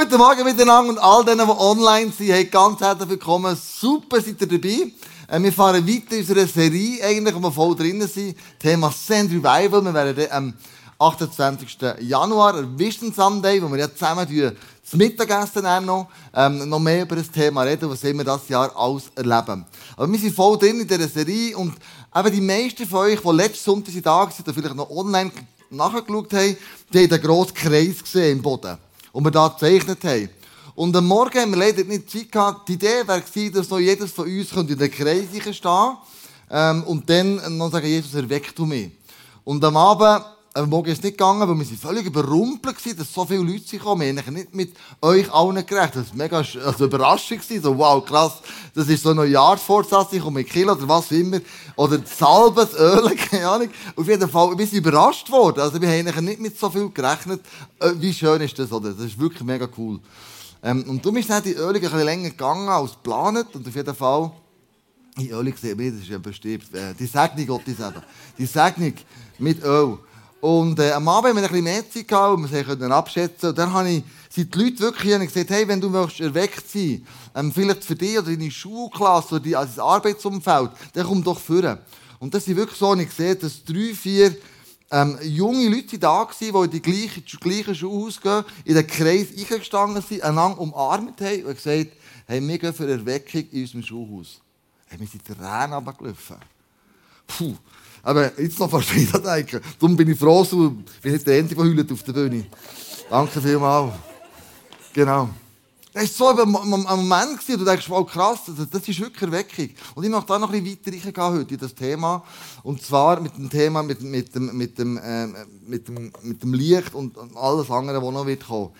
Guten Morgen miteinander und all denen, die online sind. Hey, ganz herzlich willkommen. Super, seid ihr dabei. Äh, wir fahren weiter in unserer Serie, eigentlich, wo wir voll drinnen sind. Thema Send Revival. Wir werden am 28. Januar, Vision Sunday, wo wir ja zusammen das Mittagessen noch, ähm, noch mehr über das Thema reden, was wir das Jahr alles erleben. Aber wir sind voll drin in dieser Serie und eben die meisten von euch, die letzten Sonntag da waren, vielleicht noch online nachgeschaut haben, die haben den grossen Kreis gesehen im Boden und wir da gezeichnet haben. Und am Morgen haben wir leider nicht Zeit gehabt. Die Idee wäre gewesen, dass noch jedes von uns in den Kreis stehen ähm, und dann noch sagen, Jesus, erweckt du mich. Und am Abend am Morgen ist es nicht gegangen, weil wir völlig überrumpelt waren, dass so viele Leute kamen. Wir haben nicht mit euch allen gerechnet. Das war mega also Überraschung. So, wow, krass, das ist so ein Neujahrsvorsatz, ich komme mit Kilo oder was immer. Oder Salbe, Öl, keine Ahnung. Auf jeden Fall, wir sind überrascht worden. Also wir haben nicht mit so viel gerechnet. Äh, wie schön ist das, oder? Das ist wirklich mega cool. Ähm, und du bist dann die Ölung ein bisschen länger gegangen als geplant. Und auf jeden Fall, die Ölung sehen wir, das ist ja bestimmt, äh, die Segnung Gottes eben. Die Segnung mit Öl. Und äh, am Abend haben wir ein bisschen mehr Zeit gehabt und wir konnten abschätzen. Und dann habe ich, sind die Leute wirklich hier gesagt, hey, wenn du möchtest erweckt sein, ähm, vielleicht für dich oder deine Schulklasse oder dein also Arbeitsumfeld, dann komm doch führen. Und das ist wirklich so, und ich sehe, dass drei, vier ähm, junge Leute da waren, die in die gleiche, die gleiche Schulhaus gehen, in den Kreis eingestanden sind, einander umarmt haben und gesagt, hey, wir gehen für Erweckung in unserem Schulhaus. Hey, wir sind Tränen runtergelaufen. Puh. Aber jetzt noch fast wieder denken. Darum bin ich froh, so, bin jetzt der Ende heult auf der Bühne. Danke vielmals. Genau. Das war so ein Moment, wo du denkst, wow, krass, das ist wirklich Erweckung. Und ich möchte da noch ein bisschen weiter reingehen heute in das Thema. Und zwar mit dem Thema, mit, mit, dem, mit, dem, äh, mit, dem, mit dem Licht und alles andere, was noch wird kommen.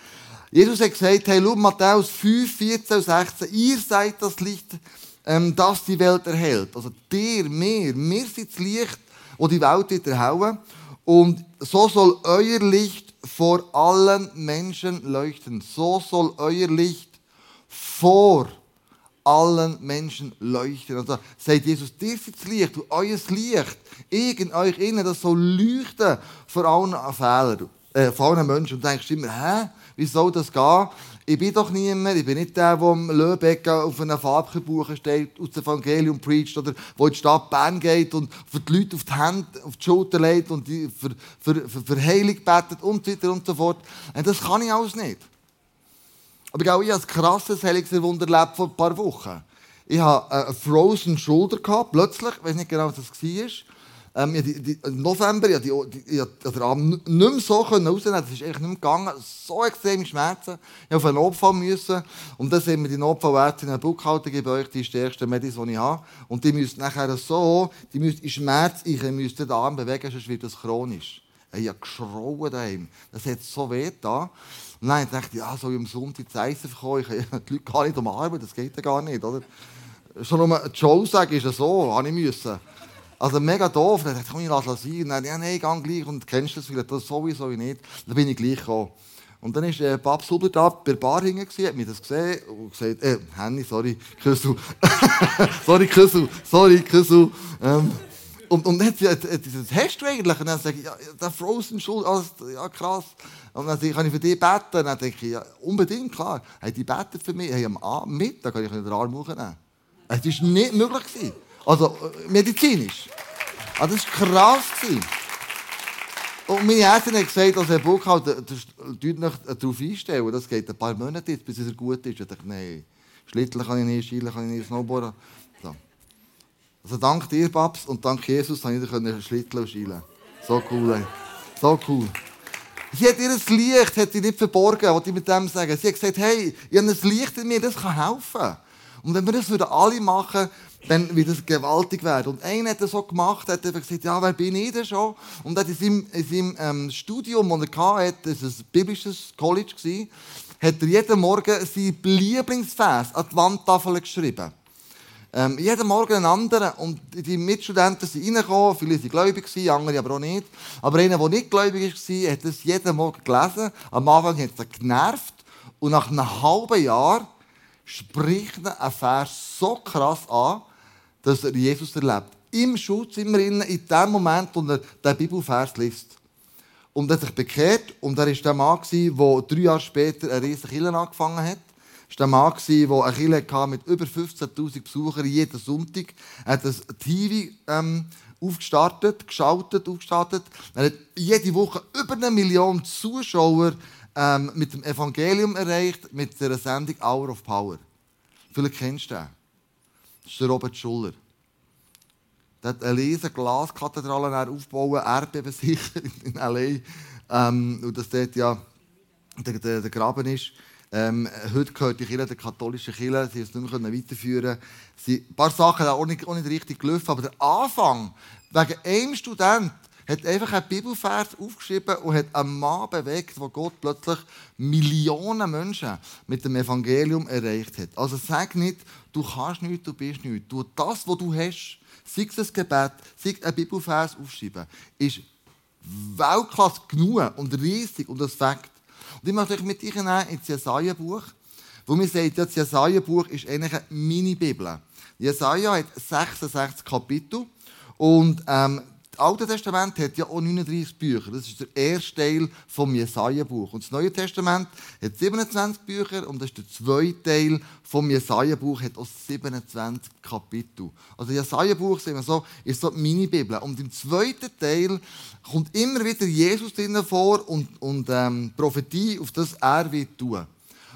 Jesus hat gesagt, hey, schau, Matthäus 5, 14 und 16, ihr seid das Licht, ähm, das die Welt erhält. Also dir, mir, wir sind das Licht, wo die Welt wird erhauen. Und so soll euer Licht vor allen Menschen leuchten. So soll euer Licht vor allen Menschen leuchten. Also sagt Jesus, dir ist das Licht, und euer Licht, ich in euch innen, das soll leuchten vor allen Fehlern, äh, vor allen Menschen. Und du denkst immer, hä, wie soll das gehen? Ich bin doch niemand, ich bin nicht der, der am Löbeck auf einem Farbbuch steht, aus dem Evangelium preacht oder wo in die Stadt Bern geht und für die Leute auf die Hände, auf die Schulter legt und die für, für, für, für Heilung betet und so weiter und so fort. Und das kann ich alles nicht. Aber ich habe ein krasses Heilungswunder erlebt vor ein paar Wochen. Ich hatte eine Frozen Shoulder, gehabt, plötzlich, ich weiß nicht genau, was das war. Ähm, die, die, Im November, ich die, die, die, den Arm nicht mehr so rausnehmen Das ist eigentlich nicht mehr gegangen. So extreme Schmerzen. Ich musste auf einen Notfall. Müssen. Und dann sind wir die Notfallärztin in Buchhaltung, gebe euch die stärkste Medizin, die ich habe. Und die müssen nachher so, die müssen in Schmerz, ich müsste den Arm bewegen, sonst wird das chronisch. Ich habe geschrauen daheim. Das hat so weh da. Und dann dachte ich, ja, soll ich am Sonntag das Eisen verkaufen? Ich die Leute gar nicht umarmen, das geht ja gar nicht, oder? Schon nur Joe sagen ist ja so, habe ich müssen. Also mega doof. Dann dachte ich, komm, ich lasse es sein. Dann, ja, nein, geh gleich. Und kennst du das vielleicht? Das sowieso nicht. Dann bin ich gleich gekommen. Und dann war äh, Papst Huber da bei der Bar hinten, hat mich das gesehen und gesagt, äh, Henny, sorry, Küssel. sorry, Küssel, sorry, Küssel. Ähm, und, und dann hat sie das hast du eigentlich? Und dann sage ich, ja, der Frozen Schuld, alles, ja krass. Und dann sage ich, kann ich für dich beten? Und dann denke ich, ja, unbedingt, klar. Hey, die betet für mich. Hey, am Mittag kann ich den Arm hochnehmen. Es war nicht möglich. Also äh, medizinisch. Also das war krass. Und meine Ärztin hat gesagt, als Herr Buchhalter, das darauf einstellen, das geht ein paar Monate, bis es gut ist. Ich dachte, nein, Schlitteln kann ich nicht, Schielen kann ich nicht, Snowboarden. So. Also dank dir, Babs, und dank Jesus konnte ich Schlitteln und Schielen. So cool, ey. So cool. Sie hat ihr Licht hat sie nicht verborgen, wollte ich mit dem sagen. Sie hat gesagt, hey, ich habe ein Licht in mir, das kann helfen. Und wenn wir das alle machen dann wird es gewaltig werden. Und einer hat das so gemacht, hat einfach gesagt, ja, wer bin ich denn schon? Und hat in seinem, in seinem ähm, Studium, das er hatte, das war ein biblisches College, gewesen, hat er jeden Morgen sein Lieblingsvers an die Wandtafel geschrieben. Ähm, jeden Morgen einen anderen. Und die Mitstudenten sind reingekommen, viele waren gläubig, andere aber auch nicht. Aber einer, der nicht gläubig war, hat es jeden Morgen gelesen. Am Anfang hat es genervt. Und nach einem halben Jahr spricht er einen Vers so krass an, dass er Jesus erlebt. Im Schulzimmer, in dem Moment, wo er den Bibelvers liest. und hat sich bekehrt. Und er war der Mann, der drei Jahre später eine riesige Kirche angefangen hat. Er war der Mann, der eine Kirche mit über 15'000 Besuchern jeden Sonntag. Er hat ein TV ähm, aufgestartet, geschaltet, aufgestartet. Er hat jede Woche über eine Million Zuschauer ähm, mit dem Evangelium erreicht, mit der Sendung Hour of Power. Vielleicht kennst du den. Das ist der Robert Schuller. Der hat eine riesige Glaskathedrale aufgebaut, erdbebensicher in L.A. Ähm, und dass dort ja der, der, der Graben ist. Ähm, heute gehört die Kirche der katholischen Kirche, sie es nicht mehr weiterführen können. Ein paar Sachen haben auch nicht, auch nicht richtig gelaufen, aber der Anfang, wegen einem Student, hat einfach einen Bibelvers aufgeschrieben und hat einen Mann bewegt, wo Gott plötzlich Millionen Menschen mit dem Evangelium erreicht hat. Also sag nicht, du kannst nichts, du bist nichts. Du das, was du hast, sei es ein Gebet, sei es ein Bibelvers aufschreiben, ist Weltklasse genug und riesig und das Fakt. Und ich möchte euch mit euch nehmen ins Jesaja-Buch, wo mir sagt, das Jesaja-Buch ist eigentlich eine Mini-Bibel. Jesaja hat 66 Kapitel und ähm, das Alte Testament hat ja auch 39 Bücher. Das ist der erste Teil vom Jesaja-Buch. Und das Neue Testament hat 27 Bücher und das ist der zweite Teil vom Jesaja-Buch, hat auch 27 Kapitel. Also das Jesaja-Buch so, ist so die Mini-Bibel. Und im zweiten Teil kommt immer wieder Jesus drinnen vor und, und ähm, Prophetie, auf das er wird tun.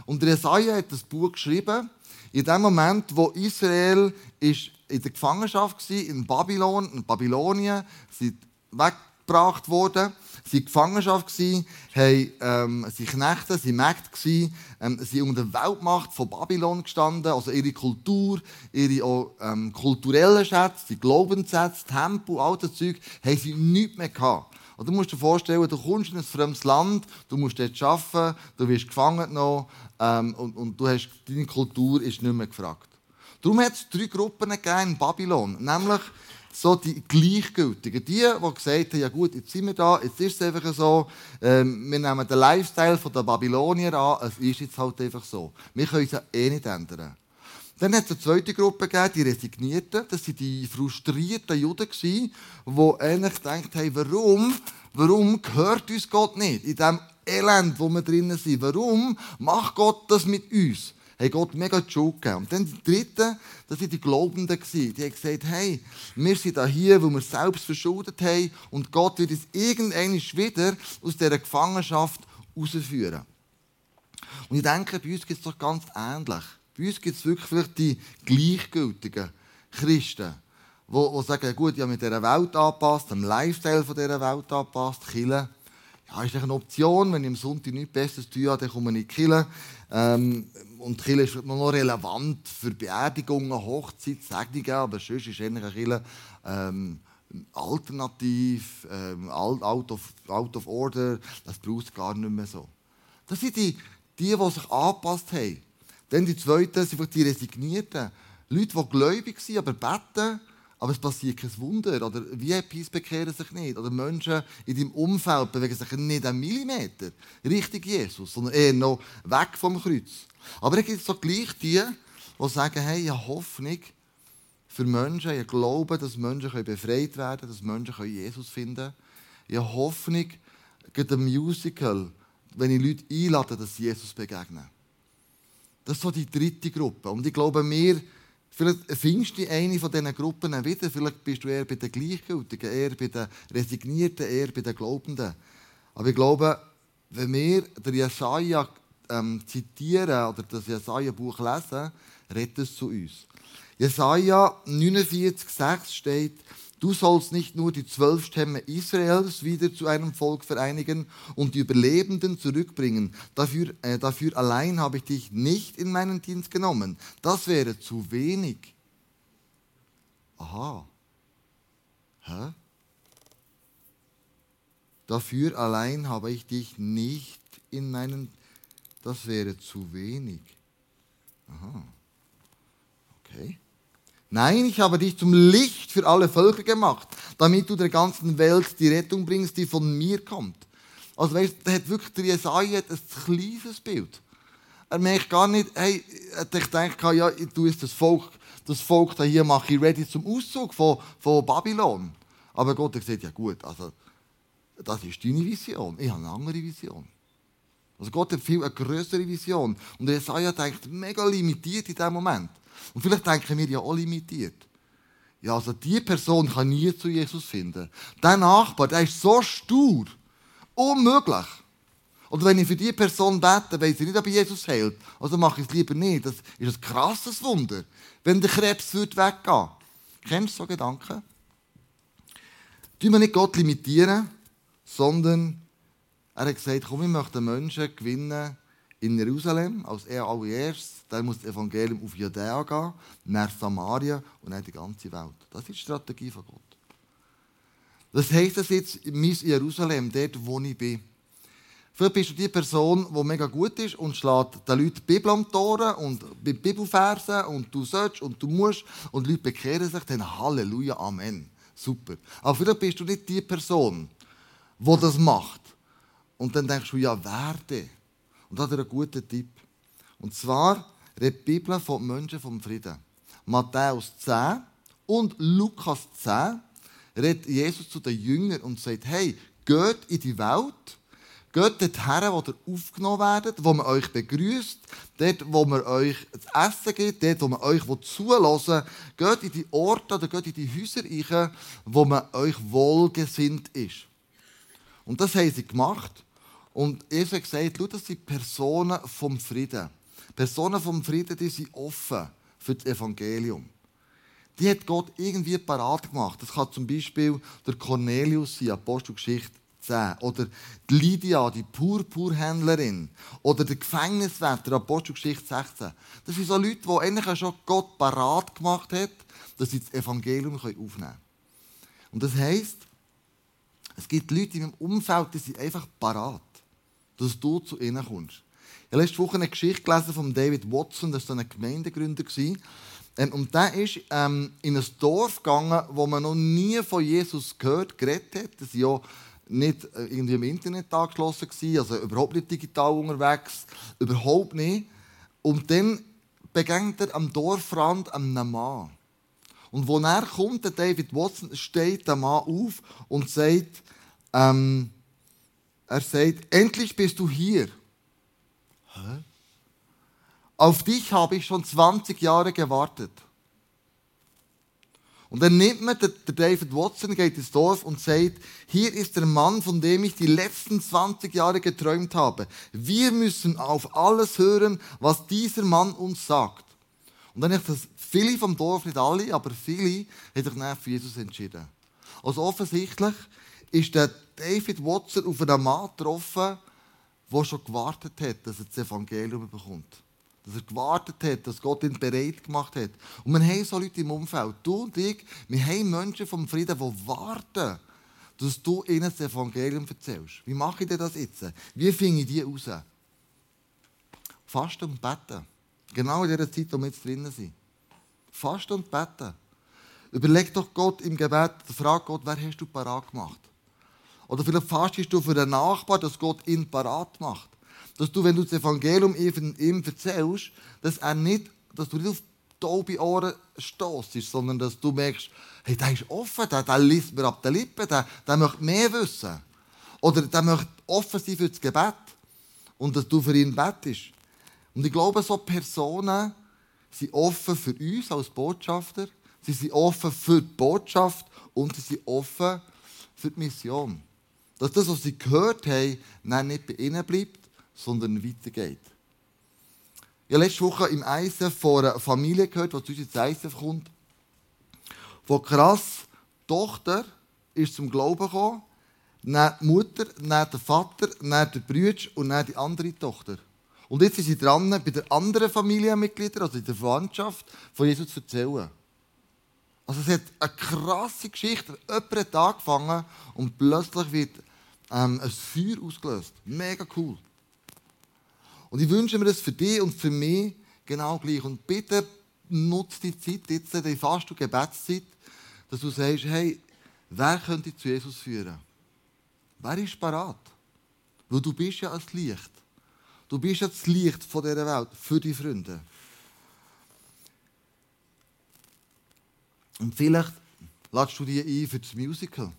Und Jesaja hat das Buch geschrieben, in dem Moment, wo Israel ist in der Gefangenschaft in Babylon, in Babylonien, sind weggebracht worden, sie in Gefangenschaft gsi, haben ähm, sie Knechte, sie Mägde gsi, ähm, sie unter der Weltmacht von Babylon gestanden, also ihre Kultur, ihre ähm, kulturellen Schätze, die Glaubenssätze, Tempel, all das Zeug, haben sie nichts mehr gehabt. Und du musst dir vorstellen, du kommst in ein fremdes Land, du musst dort arbeiten, du wirst gefangen genommen ähm, und, und du hast, deine Kultur ist nicht mehr gefragt. Darum hat es drei Gruppen in Babylon. Nämlich so die Gleichgültigen. Die, die gesagt haben, ja gut, jetzt sind wir da, jetzt ist es einfach so, ähm, wir nehmen den Lifestyle der Babylonier an, es ist jetzt halt einfach so. Wir können es eh nicht ändern. Dann hat es eine zweite Gruppe gegeben, die Resignierten. Das waren die frustrierten Juden, die eigentlich gedacht haben, warum, warum gehört uns Gott nicht? In dem Elend, wo wir drinnen sind. Warum macht Gott das mit uns? Haben Gott mega die Schuld gegeben. Und dann die Dritten, das waren die Glaubenden. Die haben gesagt, hey, wir sind hier, weil wir selbst verschuldet haben und Gott wird uns irgendwann wieder aus dieser Gefangenschaft rausführen. Und ich denke, bei uns gibt es doch ganz ähnlich. Bei uns gibt es wirklich die gleichgültigen Christen, die, die sagen, gut, habe mich dieser Welt angepasst, dem Lifestyle dieser Welt angepasst, killen. Ja, ist eine Option, wenn ich am Sonntag nichts Besseres tue, dann komme ich in die Kirche. Ähm, und Kirche ist noch relevant für Beerdigungen, Hochzeit, Segnungen, aber sonst ist eine Kirche ähm, alternativ, ähm, out, of, out of order, das braucht es gar nicht mehr so. Das sind die, die, die sich angepasst haben. Dann die zweiten sind die Resignierten. Leute, die gläubig sind, aber beten, aber es passiert kein Wunder. Oder VIPs bekehren sich nicht. Oder Menschen in deinem Umfeld bewegen sich nicht einen Millimeter Richtung Jesus, sondern eher noch weg vom Kreuz. Aber es gibt so gleich die, die sagen, hey, ich habe Hoffnung für Menschen, ich glaube, dass Menschen befreit werden können, dass Menschen Jesus finden können. Ich habe Hoffnung, gerade ein Musical, wenn ich Leute einlade, dass sie Jesus begegnen. Das ist so die dritte Gruppe. Und ich glaube, wir, vielleicht findest du eine von diesen Gruppen wieder. Vielleicht bist du eher bei den Gleichgültigen, eher bei den Resignierten, eher bei den Glaubenden. Aber ich glaube, wenn wir den Jesaja ähm, zitieren oder das Jesaja-Buch lesen, redet es zu uns. Jesaja 49,6 steht, Du sollst nicht nur die zwölf Stämme Israels wieder zu einem Volk vereinigen und die Überlebenden zurückbringen. Dafür, äh, dafür allein habe ich dich nicht in meinen Dienst genommen. Das wäre zu wenig. Aha. Hä? Dafür allein habe ich dich nicht in meinen das wäre zu wenig. Aha. Okay. Nein, ich habe dich zum Licht für alle Völker gemacht, damit du der ganzen Welt die Rettung bringst, die von mir kommt. Also weißt, da hat wirklich der Jesaja ein kleines Bild. Er merkt gar nicht, hey, ich denke, ja, du ist das Volk, das Volk da hier mache ich ready zum Auszug von, von Babylon. Aber Gott hat gesagt, ja gut, also das ist deine Vision. Ich habe eine andere Vision. Also Gott hat viel eine größere Vision. Und Jesaja denkt mega limitiert in diesem Moment. Und vielleicht denken wir ja auch limitiert. Ja, also die Person kann nie zu Jesus finden. Der Nachbar, der ist so stur. Unmöglich. Oder wenn ich für diese Person bete, weiß ich nicht, ob Jesus heilt. Also mache ich es lieber nicht. Das ist ein krasses Wunder, wenn der Krebs wird weggehen Kennst du so Gedanken? Tun wir nicht Gott limitieren, sondern er hat gesagt, komm, ich möchte Menschen gewinnen in Jerusalem als er allererstes. Dann muss das Evangelium auf Judäa gehen, nach Samaria und dann die ganze Welt. Das ist die Strategie von Gott. Was heisst das jetzt in Jerusalem, dort wo ich bin? Vielleicht bist du die Person, die mega gut ist und schlägt den Leuten die Bibel am Tore und Bibelversen und du sollst und du musst und die Leute bekehren sich, dann Halleluja, Amen. Super. Aber vielleicht bist du nicht die Person, die das macht. Und dann denkst du, ja, werde. Und hat einen guten Tipp. Und zwar redet die Bibel von Menschen vom Frieden. Matthäus 10 und Lukas 10 redet Jesus zu den Jüngern und sagt, hey, geht in die Welt Geht dorthin, wo ihr aufgenommen werdet, wo man euch begrüßt, dort, wo man euch zu essen gibt, dort, wo man euch zulassen. Geht in die Orte oder geht in die Häuser rein, wo man euch wohlgesinnt ist. Und das haben sie gemacht. Und hat gesagt, schau, das sind Personen vom Frieden. Personen vom Frieden, die sind offen für das Evangelium. Die hat Gott irgendwie parat gemacht. Das kann zum Beispiel der Cornelius sein, Apostelgeschichte 10. Oder die Lydia, die Purpurhändlerin. Oder der Gefängniswärter, Apostelgeschichte 16. Das sind so Leute, die eigentlich schon Gott parat gemacht hat, dass sie das Evangelium aufnehmen können. Und das heisst, es gibt Leute in meinem Umfeld, die sind einfach parat, dass du zu ihnen kommst. Ich habe letzte Woche eine Geschichte gelesen von David Watson, das war ein Gemeindegründer. Ähm, und der ist ähm, in ein Dorf gegangen, wo man noch nie von Jesus gehört, geredet hat. Das ja nicht äh, irgendwie im Internet angeschlossen gewesen, also überhaupt nicht digital unterwegs, überhaupt nicht. Und dann begegnet er am Dorfrand einem Mann. Und wo er kommt, der David Watson, steht der Mann auf und sagt, ähm, er sagt, endlich bist du hier. Hä? Auf dich habe ich schon 20 Jahre gewartet. Und dann nimmt man der David Watson, geht ins Dorf und sagt, hier ist der Mann, von dem ich die letzten 20 Jahre geträumt habe. Wir müssen auf alles hören, was dieser Mann uns sagt. Und dann ist das viele vom Dorf, nicht alle, aber viele, haben sich dann für Jesus entschieden. Also offensichtlich ist der David Watson auf einen Mann getroffen, der schon gewartet hat, dass er das Evangelium bekommt. Dass er gewartet hat, dass Gott ihn bereit gemacht hat. Und wir haben so Leute im Umfeld, du und ich, wir haben Menschen vom Frieden, die warten, dass du ihnen das Evangelium erzählst. Wie mache ich denn das jetzt? Wie finde ich die raus? Fasten und beten. Genau in dieser Zeit, wo wir jetzt drinnen sind. Fasten und beten. Überleg doch Gott im Gebet, frag Gott, wer hast du parat gemacht? Oder vielleicht fastest du für den Nachbar, dass Gott ihn parat macht dass du, wenn du das Evangelium ihm erzählst, dass, er nicht, dass du nicht auf taube Ohren stoßest, sondern dass du merkst, hey, der ist offen, der, der liest mir ab den Lippen, der, der möchte mehr wissen. Oder der möchte offen sein für das Gebet und dass du für ihn bettest. Und ich glaube, so Personen sind offen für uns als Botschafter, sie sind offen für die Botschaft und sie sind offen für die Mission. Dass das, was sie gehört haben, nicht bei ihnen bleibt, sondern weitergeht. Ich habe letzte Woche im ISF von einer Familie gehört, die zu uns ins ISF kommt, wo krass die Tochter ist zum Glauben gekommen, dann die Mutter, dann der Vater, dann der Bruder und dann die andere Tochter. Und jetzt sind sie dran, bei den anderen Familienmitgliedern, also in der Verwandtschaft, von Jesus zu erzählen. Also es hat eine krasse Geschichte. Jemand hat angefangen und plötzlich wird ähm, ein Feuer ausgelöst. Mega cool. Und ich wünsche mir das für dich und für mich genau gleich. Und bitte nutze die Zeit, jetzt die Fast- und Gebetszeit, dass du sagst, hey, wer könnte zu Jesus führen? Wer ist parat? Weil du bist ja das Licht. Du bist ja das Licht von dieser Welt für die Freunde. Und vielleicht ladest du dich ein für das Musical.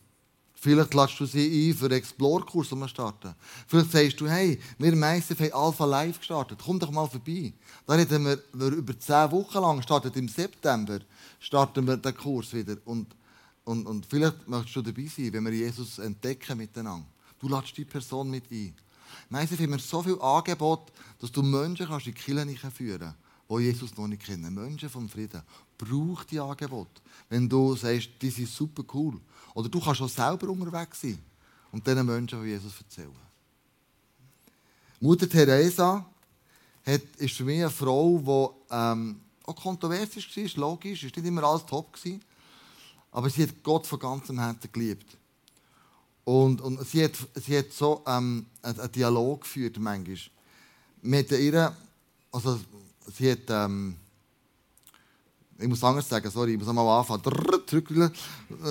Vielleicht lässt du sie ein für den Explore-Kurs, den wir starten. Vielleicht sagst du, hey, wir ICF haben Alpha Live gestartet. Komm doch mal vorbei. Da reden wir, wir über zehn Wochen lang, startet im September, starten wir den Kurs wieder. Und, und, und vielleicht möchtest du dabei sein, wenn wir Jesus entdecken miteinander. Du lädst die Person mit ein. ICF haben wir so viel Angebot, dass du Menschen kannst in die Kirche führen kannst, die Jesus noch nicht kennen. Menschen vom Frieden. Brauch die Angebot. Wenn du sagst, die sind super cool. Oder du kannst auch selber unterwegs sein und diesen Menschen von Jesus erzählen. Mutter Teresa hat, ist für mich eine Frau, die ähm, auch kontrovers war, logisch, ist nicht immer alles top gewesen, aber sie hat Gott von ganzem Herzen geliebt. Und, und sie, hat, sie hat so ähm, einen, Dialog geführt, manchmal. Mit ihr, also sie hat, ähm, ich muss anders sagen, sorry, ich muss mal anfangen.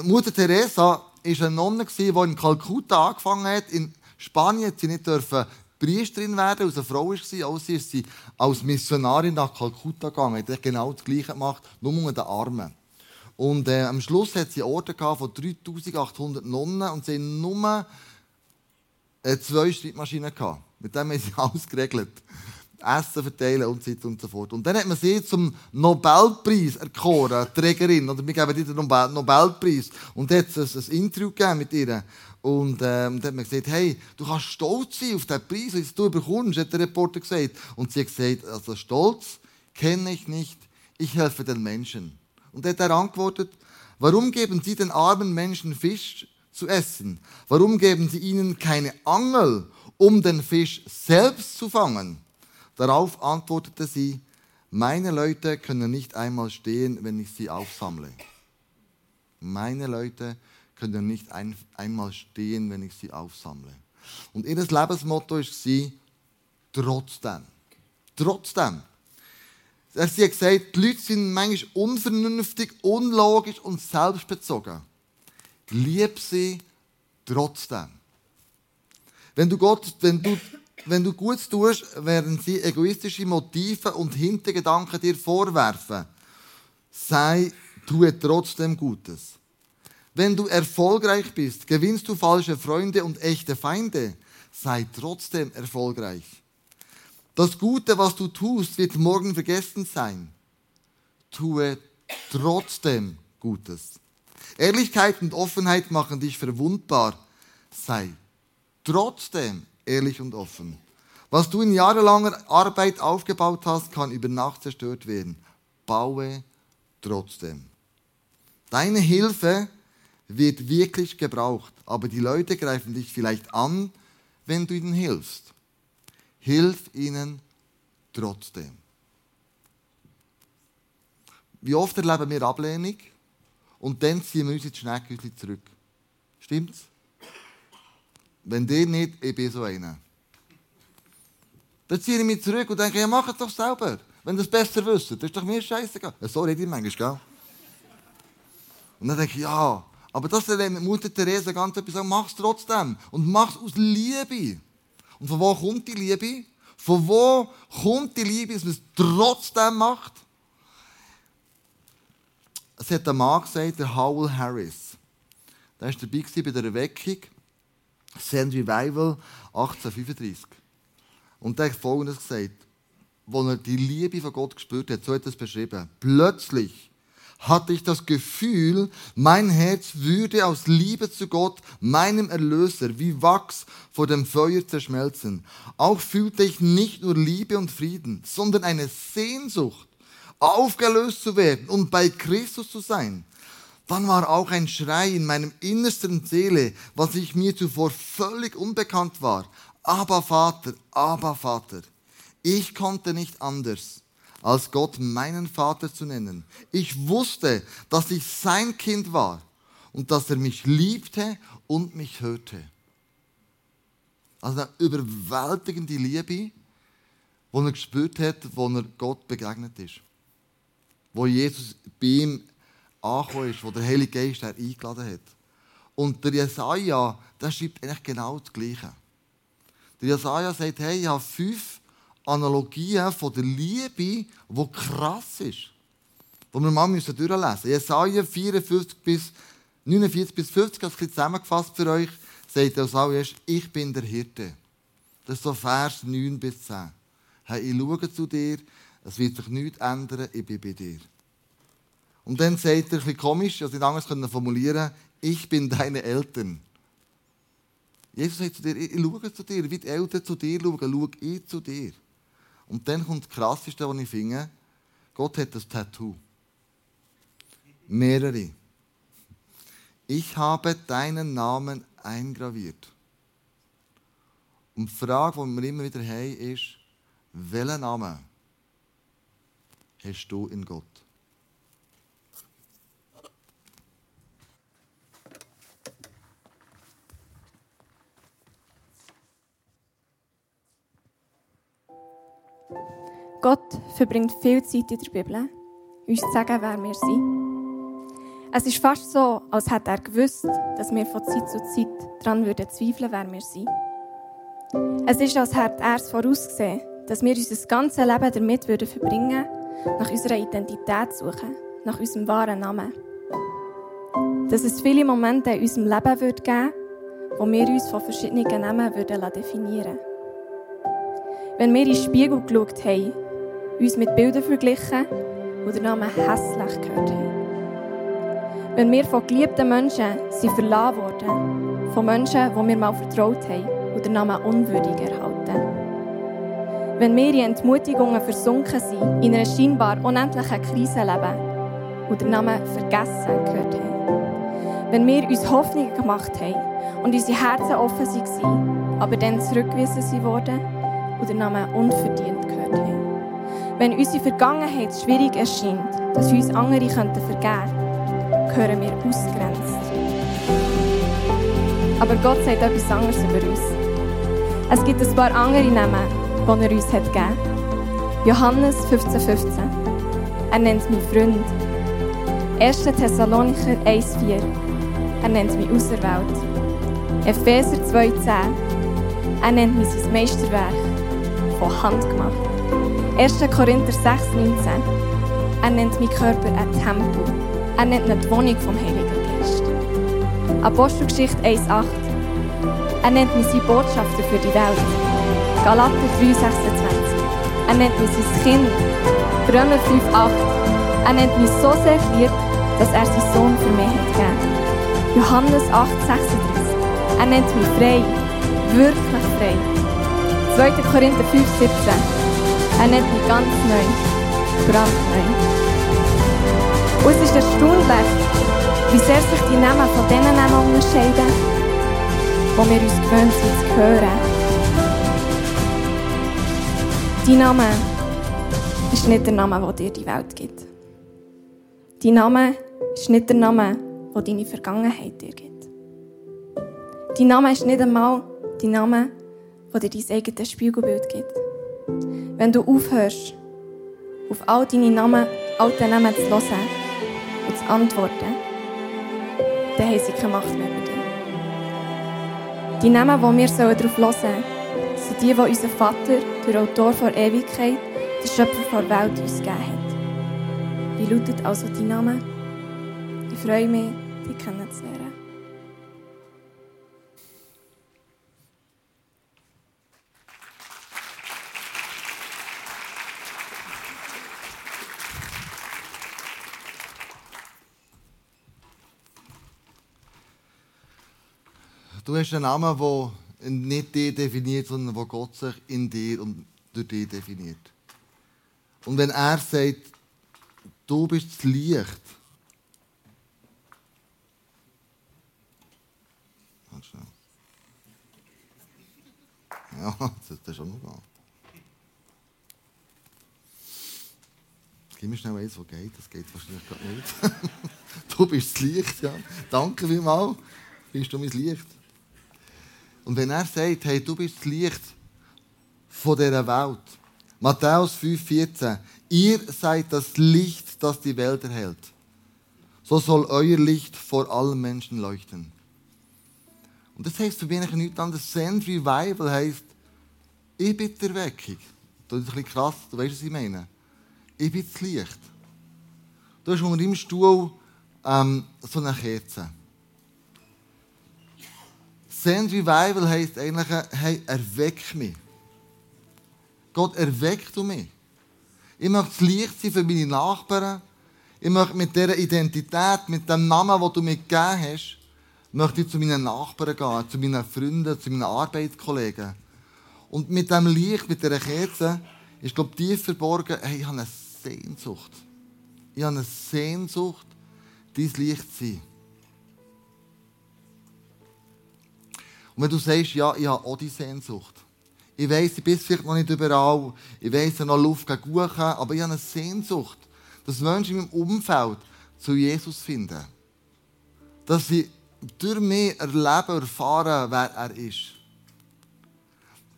Mutter Teresa war eine Nonne, die in Kalkutta angefangen hat. In Spanien hat sie nicht dürfen Priesterin werden, als eine Frau war. Also ist sie als Missionarin nach Kalkutta gegangen. Sie hat genau das Gleiche gemacht, nur unter den Armen. Und äh, am Schluss hat sie Orte von 3800 Nonnen und sie hatten nur äh, zwei Schreibmaschinen. Mit dem haben sie alles geregelt. Essen verteilen und so weiter und so fort. Und dann hat man sie zum Nobelpreis erkoren, Trägerin, oder wir geben ihr den Nobelpreis. Und dann hat es ein Interview gegeben mit ihr. Und ähm, dann hat man gesagt, hey, du kannst stolz sein auf den Preis, den du bekommst, hat der Reporter gesagt. Und sie hat gesagt, also Stolz kenne ich nicht, ich helfe den Menschen. Und dann hat er antwortet, warum geben Sie den armen Menschen Fisch zu essen? Warum geben Sie ihnen keine Angel, um den Fisch selbst zu fangen? Darauf antwortete sie, meine Leute können nicht einmal stehen, wenn ich sie aufsammle. Meine Leute können nicht ein, einmal stehen, wenn ich sie aufsammle. Und ihr Lebensmotto ist sie trotzdem. Trotzdem. Er hat gesagt, die Leute sind manchmal unvernünftig, unlogisch und selbstbezogen. Lieb sie trotzdem. Wenn du, Gott, wenn du wenn du Gutes tust, werden sie egoistische Motive und Hintergedanken dir vorwerfen. Sei, tue trotzdem Gutes. Wenn du erfolgreich bist, gewinnst du falsche Freunde und echte Feinde. Sei trotzdem erfolgreich. Das Gute, was du tust, wird morgen vergessen sein. Tue trotzdem Gutes. Ehrlichkeit und Offenheit machen dich verwundbar. Sei trotzdem ehrlich und offen. Was du in jahrelanger Arbeit aufgebaut hast, kann über Nacht zerstört werden. Baue trotzdem. Deine Hilfe wird wirklich gebraucht, aber die Leute greifen dich vielleicht an, wenn du ihnen hilfst. Hilf ihnen trotzdem. Wie oft erleben wir Ablehnung und dann ziehen wir uns ins Schneckhäuschen zurück. Stimmt's? Wenn der nicht, ich bin so einer. Dann ziehe ich mich zurück und denke, ja, mach es doch selber. Wenn ihr es besser wisst, das ist doch mir scheißegal. Ja, so rede ich manchmal, gell? Und dann denke ich, ja, aber das lernt Mutter Theresa ganz etwas sagen, mach es trotzdem. Und mach es aus Liebe. Und von wo kommt die Liebe? Von wo kommt die Liebe, dass man es trotzdem macht? Es hat ein Mann gesagt, der Howell Harris. Der war dabei bei der Erweckung. Send Revival 1835. Und er hat Folgendes gesagt, als er die Liebe von Gott gespürt hat, so hat er es beschrieben. Plötzlich hatte ich das Gefühl, mein Herz würde aus Liebe zu Gott, meinem Erlöser, wie Wachs vor dem Feuer zerschmelzen. Auch fühlte ich nicht nur Liebe und Frieden, sondern eine Sehnsucht, aufgelöst zu werden und bei Christus zu sein. Dann war auch ein Schrei in meinem innersten Seele, was ich mir zuvor völlig unbekannt war. Aber Vater, aber Vater. Ich konnte nicht anders, als Gott meinen Vater zu nennen. Ich wusste, dass ich sein Kind war und dass er mich liebte und mich hörte. Also eine überwältigende Liebe, die er gespürt hat, wo er Gott begegnet ist. Wo Jesus bei ihm angekommen ist, wo der Heilige Geist er eingeladen hat. Und der Jesaja, der schreibt eigentlich genau das Gleiche. Der Jesaja sagt, hey, ich habe fünf Analogien von der Liebe, die krass ist. Die wir mal durchlesen müssen. Jesaja 54 bis 49 bis 50, das ist zusammengefasst für euch, sagt er ich bin der Hirte. Das ist so Vers 9 bis 10. Hey, ich schaue zu dir, es wird sich nichts ändern, ich bin bei dir. Und dann sagt er, ein bisschen komisch, also nicht anders formulieren, ich bin deine Eltern. Jesus sagt zu dir, ich schaue zu dir, wie die Eltern zu dir schauen, schaue ich zu dir. Und dann kommt das Krasseste, was ich finde, Gott hat das Tattoo. Mehrere. Ich habe deinen Namen eingraviert. Und die Frage, die wir immer wieder haben, ist, welchen Namen hast du in Gott? Gott verbringt viel Zeit in der Bibel, uns zu sagen, wer wir sind. Es ist fast so, als hätte er gewusst, dass wir von Zeit zu Zeit daran würden zweifeln, wer wir sind. Es ist, als hätte er es vorausgesehen, dass wir unser ganzes Leben damit würden verbringen nach unserer Identität zu suchen, nach unserem wahren Namen. Dass es viele Momente in unserem Leben wird geben wo wir uns von verschiedenen Namen würden definieren Wenn wir in den Spiegel geschaut haben, uns mit Bildern verglichen und den Namen hässlich gehört haben. Wenn wir von geliebten Menschen sind verlassen wurden, von Menschen, die wir mal vertraut haben und den Namen unwürdig erhalten. Wenn wir in Entmutigungen versunken sind, in einer scheinbar unendlichen Krise leben und den Namen vergessen gehört haben. Wenn wir uns Hoffnungen gemacht haben und unsere Herzen offen waren, aber dann zurückgewiesen wurden und den Namen unverdient gehört haben. Wenn unsere Vergangenheit schwierig erscheint, dass uns andere vergeben könnten, gehören wir ausgrenzt. Aber Gott sagt etwas anderes über uns. Es gibt ein paar andere Namen, die er uns hat gegeben hat. Johannes 15,15. 15. Er nennt mich Freund. 1. Thessalonicher 1,4. Er nennt mich Auserwählt. Epheser 2,10. Er nennt mich sein Meisterwerk. Von Hand gemacht. 1. Korinther 6, 19. Er nennt meinen Körper ein Tempel. Er nennt ihn die Wohnung vom Heiligen Geist. Apostelgeschichte 1, 8. Er nennt mich seine Botschafter für die Welt. Galater 3, 26. Er nennt mich sein Kind. Römer 5, 8. Er nennt mich so sehr lieb, dass er seinen Sohn für mich hat gegeben. Johannes 8, 36. Er nennt mich frei. Wirklich frei. 2. Korinther 5, 17. Auch nicht ganz neu, brandneu. Und es ist erstaunlich, wie sehr sich die Namen von denen Namen unterscheiden, die wir uns gewöhnt sind zu hören. Dein Name ist nicht der Name, der dir die Welt gibt. Dein Name ist nicht der Name, der deine Vergangenheit dir gibt. Dein Name ist nicht einmal dein Name, der dir dein eigenes Spiegelbild gibt. Wenn du aufhörst, auf all deine Namen, alte Namen zu hören, und zu antworten, dann haben sie keine Macht mehr über dich. Die Namen, die wir darauf hören sollen, sind die, die unser Vater, der Autor der Ewigkeit, der Schöpfer der Welt, uns gegeben hat. Wie lautet also dein Name? Ich freue mich, dich kennenzulernen. Du hast einen Namen, der nicht dich definiert, sondern wo Gott sich in dir und durch dich definiert. Und wenn er sagt, du bist das Licht, Ja, das ist schon noch Gib mir schnell eins, was geht. Das geht wahrscheinlich gerade nicht. du bist das Licht, ja. Danke vielmals. Bist du mein Licht? Und wenn er sagt, hey, du bist das Licht von dieser Welt. Matthäus 5,14. Ihr seid das Licht, das die Welt erhält. So soll euer Licht vor allen Menschen leuchten. Und das heißt für mich nichts anderes. Send Revival heisst, ich bin die Erweckung. Das ist ein bisschen krass, du weißt, was ich meine. Ich bin das Licht. Du hast unter deinem Stuhl ähm, so eine Kerze. Send Revival heisst eigentlich, hey, erweck mich. Gott, erweck du mich. Ich möchte das Licht sein für meine Nachbarn. Ich möchte mit dieser Identität, mit dem Namen, den du mir gegeben hast, möchte ich zu meinen Nachbarn gehen, zu meinen Freunden, zu meinen Arbeitskollegen. Und mit dem Licht, mit dieser Kerze, ist, glaube ich, tief verborgen, hey, ich habe eine Sehnsucht. Ich habe eine Sehnsucht, dein Licht zu sein. Und wenn du sagst, ja, ich habe auch die Sehnsucht. Ich weiss, ich bin vielleicht noch nicht überall. Ich weiss, ich noch Luft gegen aber ich habe eine Sehnsucht, dass Menschen in meinem Umfeld zu Jesus finden. Dass sie durch mich erleben, erfahren, wer er ist.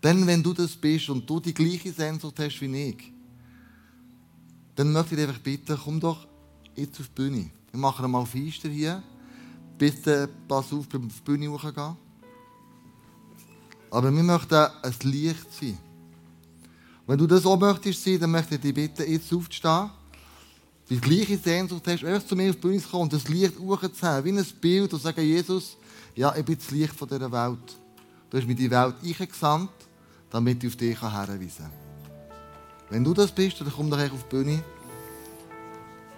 Denn wenn du das bist und du die gleiche Sehnsucht hast wie ich, dann möchte ich dich einfach bitten, komm doch jetzt auf die Bühne. Wir machen mal Feister hier. Bitte pass auf, beim Bühne hochgehen. Aber wir möchten ein Licht sein. Wenn du das auch möchtest sein, dann möchte ich dich bitten, jetzt aufzustehen. Die gleiche Sehnsucht hast, einfach zu mir auf die Bühne zu kommen und das Licht hochzuheben. Wie ein Bild und sagen, Jesus, ja, ich bin das Licht dieser Welt. Du hast mir die Welt eingesandt, damit ich auf dich herweisen kann. Wenn du das bist, dann komm doch auf die Bühne.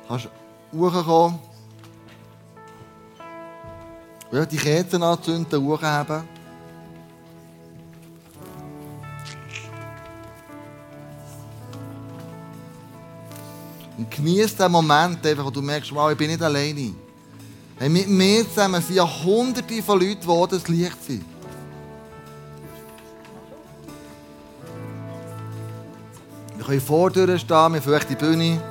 Du kannst hochkommen. Ja, die Kerzen anzünden, hochheben. Und genieß den Moment einfach, wo du merkst, wow, ich bin nicht alleine. Hey, mit mir zusammen sind ja hunderte von Leuten, die das Licht sind. Wir können vor stehen, wir können die Bühne.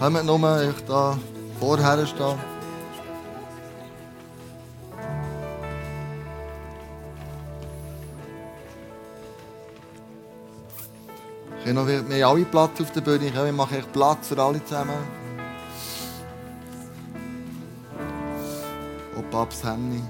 Kommt nur da vorher stehen. Wir haben alle Platz auf der Bühne. Wir machen echt Platz für alle zusammen. Und Papst Henny.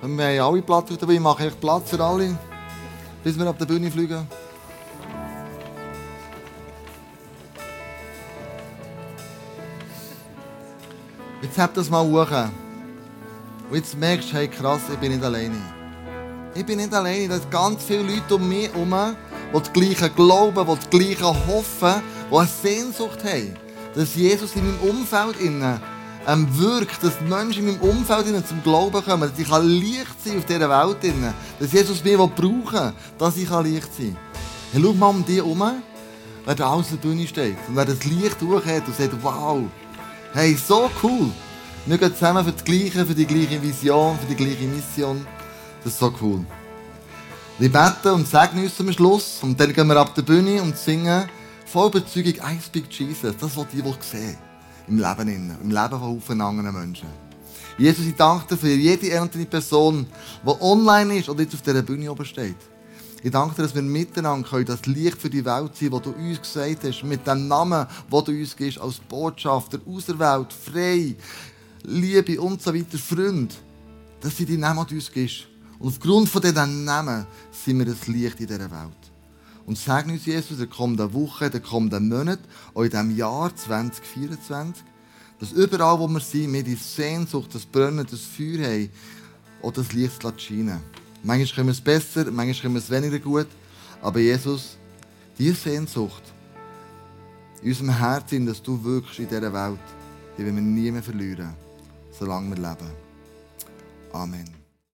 Wir haben alle Platz auf der Bühne. Ich mache echt Platz für alle bis wir auf der Bühne fliegen. Jetzt habt das mal hoch. Und jetzt merkst du, hey krass, ich bin nicht alleine. Ich bin nicht alleine. Da sind ganz viele Leute um mich herum, die das Gleiche glauben, die das Gleiche hoffen, die eine Sehnsucht haben, dass Jesus in meinem Umfeld innen ähm, wirkt, dass die Menschen in meinem Umfeld zum Glauben kommen, dass ich Licht sein auf dieser Welt, dass Jesus mich brauchen dass ich Licht sein kann. Hey, schau mal um dich herum, wer da außen Bühne steht und wer das Licht durchhat und sagt, wow, hey, so cool. Wir gehen zusammen für das Gleiche, für die gleiche Vision, für die gleiche Mission. Das ist so cool. Wir beten und segnen uns zum Schluss und dann gehen wir ab der Bühne und singen voll Überzeugung I speak Jesus. Das, was die wohl sehen im Leben, im Leben von vielen anderen Menschen. Jesus, ich danke dir für jede einzelne Person, die online ist oder jetzt auf dieser Bühne oben steht. Ich danke dir, dass wir miteinander können, das Licht für die Welt sein, das du uns gesagt hast, mit dem Namen, den du uns gibst, als Botschafter, auserwählt, frei, Liebe und so weiter, Freund. Das sind die Namen, uns gibst. Und aufgrund von diesen Namen sind wir das Licht in dieser Welt. Und segne uns, Jesus, in der kommenden Woche, in den kommenden Monaten, auch in diesem Jahr 2024, dass überall, wo wir sind, wir die Sehnsucht, das Brennen, das Feuer haben, auch das Licht zu scheinen. Manchmal können wir es besser, manchmal können wir es weniger gut, aber Jesus, diese Sehnsucht in unserem Herzen, dass du wirkst in dieser Welt, die wollen wir nie mehr verlieren, solange wir leben. Amen.